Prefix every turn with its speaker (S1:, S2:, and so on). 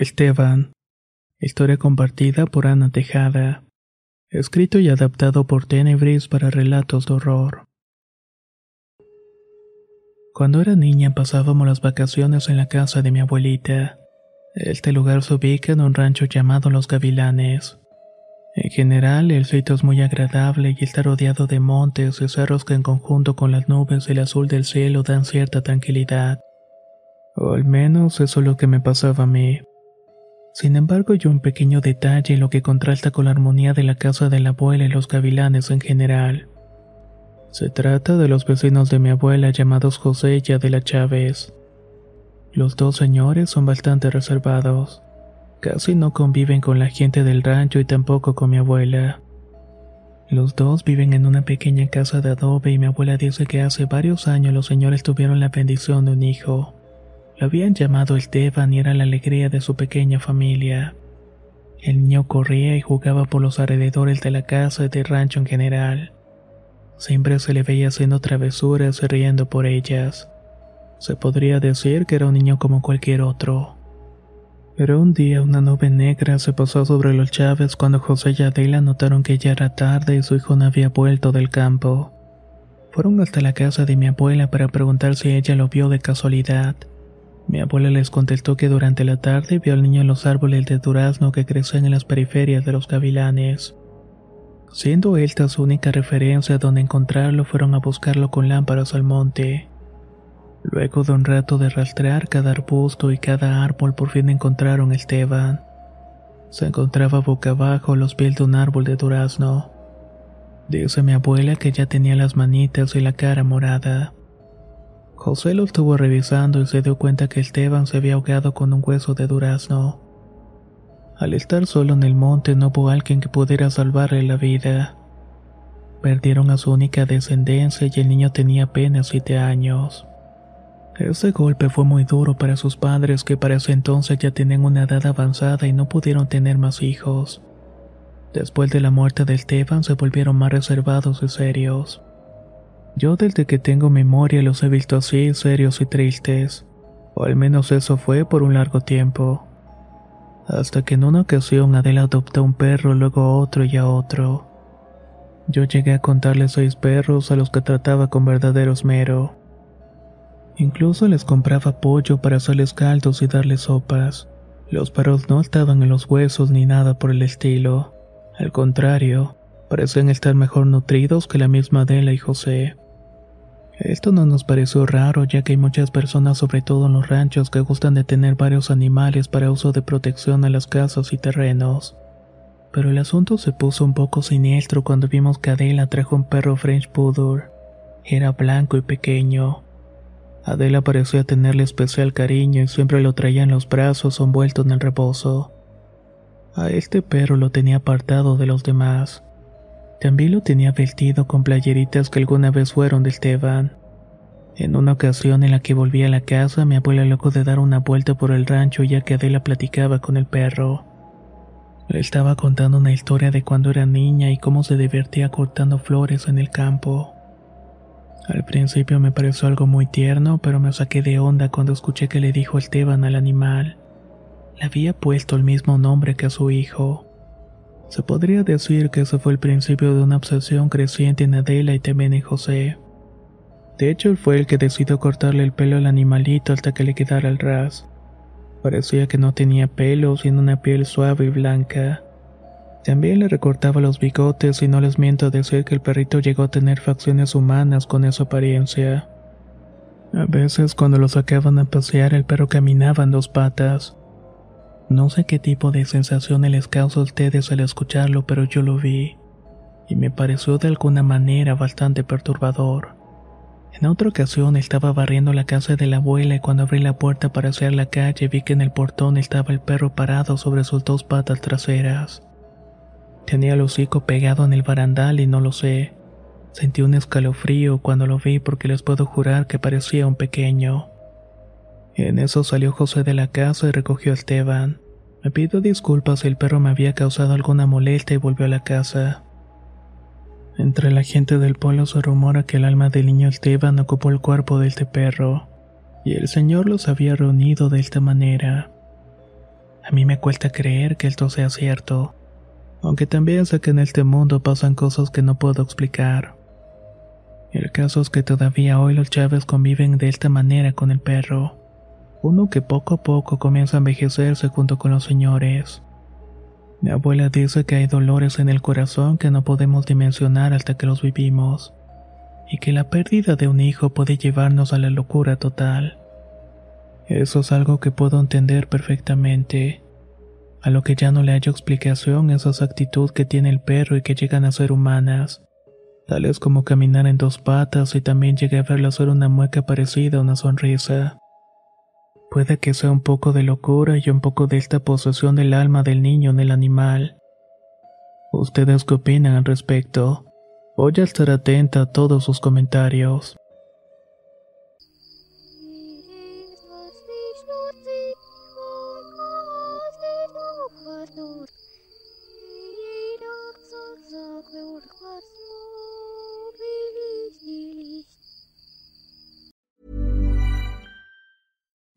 S1: Esteban. Historia compartida por Ana Tejada. Escrito y adaptado por Tenebris para relatos de horror. Cuando era niña pasábamos las vacaciones en la casa de mi abuelita. Este lugar se ubica en un rancho llamado Los Gavilanes. En general, el sitio es muy agradable y está rodeado de montes y cerros que en conjunto con las nubes y el azul del cielo dan cierta tranquilidad. O al menos eso es lo que me pasaba a mí. Sin embargo, hay un pequeño detalle lo que contrasta con la armonía de la casa de la abuela y los gavilanes en general. Se trata de los vecinos de mi abuela llamados José y Adela Chávez. Los dos señores son bastante reservados. Casi no conviven con la gente del rancho y tampoco con mi abuela. Los dos viven en una pequeña casa de adobe y mi abuela dice que hace varios años los señores tuvieron la bendición de un hijo. Lo habían llamado Esteban y era la alegría de su pequeña familia. El niño corría y jugaba por los alrededores de la casa y del rancho en general. Siempre se le veía haciendo travesuras y riendo por ellas. Se podría decir que era un niño como cualquier otro. Pero un día una nube negra se posó sobre los Chávez cuando José y Adela notaron que ya era tarde y su hijo no había vuelto del campo. Fueron hasta la casa de mi abuela para preguntar si ella lo vio de casualidad. Mi abuela les contestó que durante la tarde vio al niño en los árboles de durazno que crecían en las periferias de los gavilanes. Siendo esta su única referencia donde encontrarlo, fueron a buscarlo con lámparas al monte. Luego de un rato de rastrear cada arbusto y cada árbol, por fin encontraron a Esteban. Se encontraba boca abajo a los pies de un árbol de durazno. Dice mi abuela que ya tenía las manitas y la cara morada. José lo estuvo revisando y se dio cuenta que Esteban se había ahogado con un hueso de durazno. Al estar solo en el monte no hubo alguien que pudiera salvarle la vida. Perdieron a su única descendencia y el niño tenía apenas siete años. Ese golpe fue muy duro para sus padres que para ese entonces ya tenían una edad avanzada y no pudieron tener más hijos. Después de la muerte de Esteban se volvieron más reservados y serios. Yo desde que tengo memoria los he visto así, serios y tristes, o al menos eso fue por un largo tiempo. Hasta que en una ocasión Adela adoptó un perro, luego a otro y a otro. Yo llegué a contarle seis perros a los que trataba con verdadero esmero. Incluso les compraba pollo para hacerles caldos y darles sopas. Los perros no estaban en los huesos ni nada por el estilo. Al contrario, parecían estar mejor nutridos que la misma Adela y José. Esto no nos pareció raro ya que hay muchas personas, sobre todo en los ranchos, que gustan de tener varios animales para uso de protección a las casas y terrenos. Pero el asunto se puso un poco siniestro cuando vimos que Adela trajo un perro French Poodle. Era blanco y pequeño. Adela parecía tenerle especial cariño y siempre lo traía en los brazos envuelto en el reposo. A este perro lo tenía apartado de los demás. También lo tenía vestido con playeritas que alguna vez fueron de Esteban. En una ocasión en la que volví a la casa, mi abuela luego de dar una vuelta por el rancho ya que Adela platicaba con el perro. Le estaba contando una historia de cuando era niña y cómo se divertía cortando flores en el campo. Al principio me pareció algo muy tierno, pero me saqué de onda cuando escuché que le dijo Esteban al animal. Le había puesto el mismo nombre que a su hijo. Se podría decir que ese fue el principio de una obsesión creciente en Adela y también en José. De hecho, él fue el que decidió cortarle el pelo al animalito hasta que le quedara el ras. Parecía que no tenía pelo, sino una piel suave y blanca. También le recortaba los bigotes y no les miento decir que el perrito llegó a tener facciones humanas con esa apariencia. A veces cuando lo sacaban a pasear el perro caminaba en dos patas. No sé qué tipo de sensaciones les causa a ustedes al escucharlo, pero yo lo vi. Y me pareció de alguna manera bastante perturbador. En otra ocasión estaba barriendo la casa de la abuela y cuando abrí la puerta para hacer la calle vi que en el portón estaba el perro parado sobre sus dos patas traseras. Tenía el hocico pegado en el barandal y no lo sé. Sentí un escalofrío cuando lo vi porque les puedo jurar que parecía un pequeño. En eso salió José de la casa y recogió a Esteban. Me pidió disculpas si el perro me había causado alguna molestia y volvió a la casa. Entre la gente del pueblo se rumora que el alma del niño Esteban ocupó el cuerpo de este perro, y el Señor los había reunido de esta manera. A mí me cuesta creer que esto sea cierto, aunque también sé que en este mundo pasan cosas que no puedo explicar. El caso es que todavía hoy los Chávez conviven de esta manera con el perro, uno que poco a poco comienza a envejecerse junto con los señores. Mi abuela dice que hay dolores en el corazón que no podemos dimensionar hasta que los vivimos, y que la pérdida de un hijo puede llevarnos a la locura total. Eso es algo que puedo entender perfectamente. A lo que ya no le hallo explicación es esa actitud que tiene el perro y que llegan a ser humanas, tales como caminar en dos patas y también llegué a verlo hacer una mueca parecida a una sonrisa. Puede que sea un poco de locura y un poco de esta posesión del alma del niño en el animal. ¿Ustedes qué opinan al respecto? Voy a estar atenta a todos sus comentarios.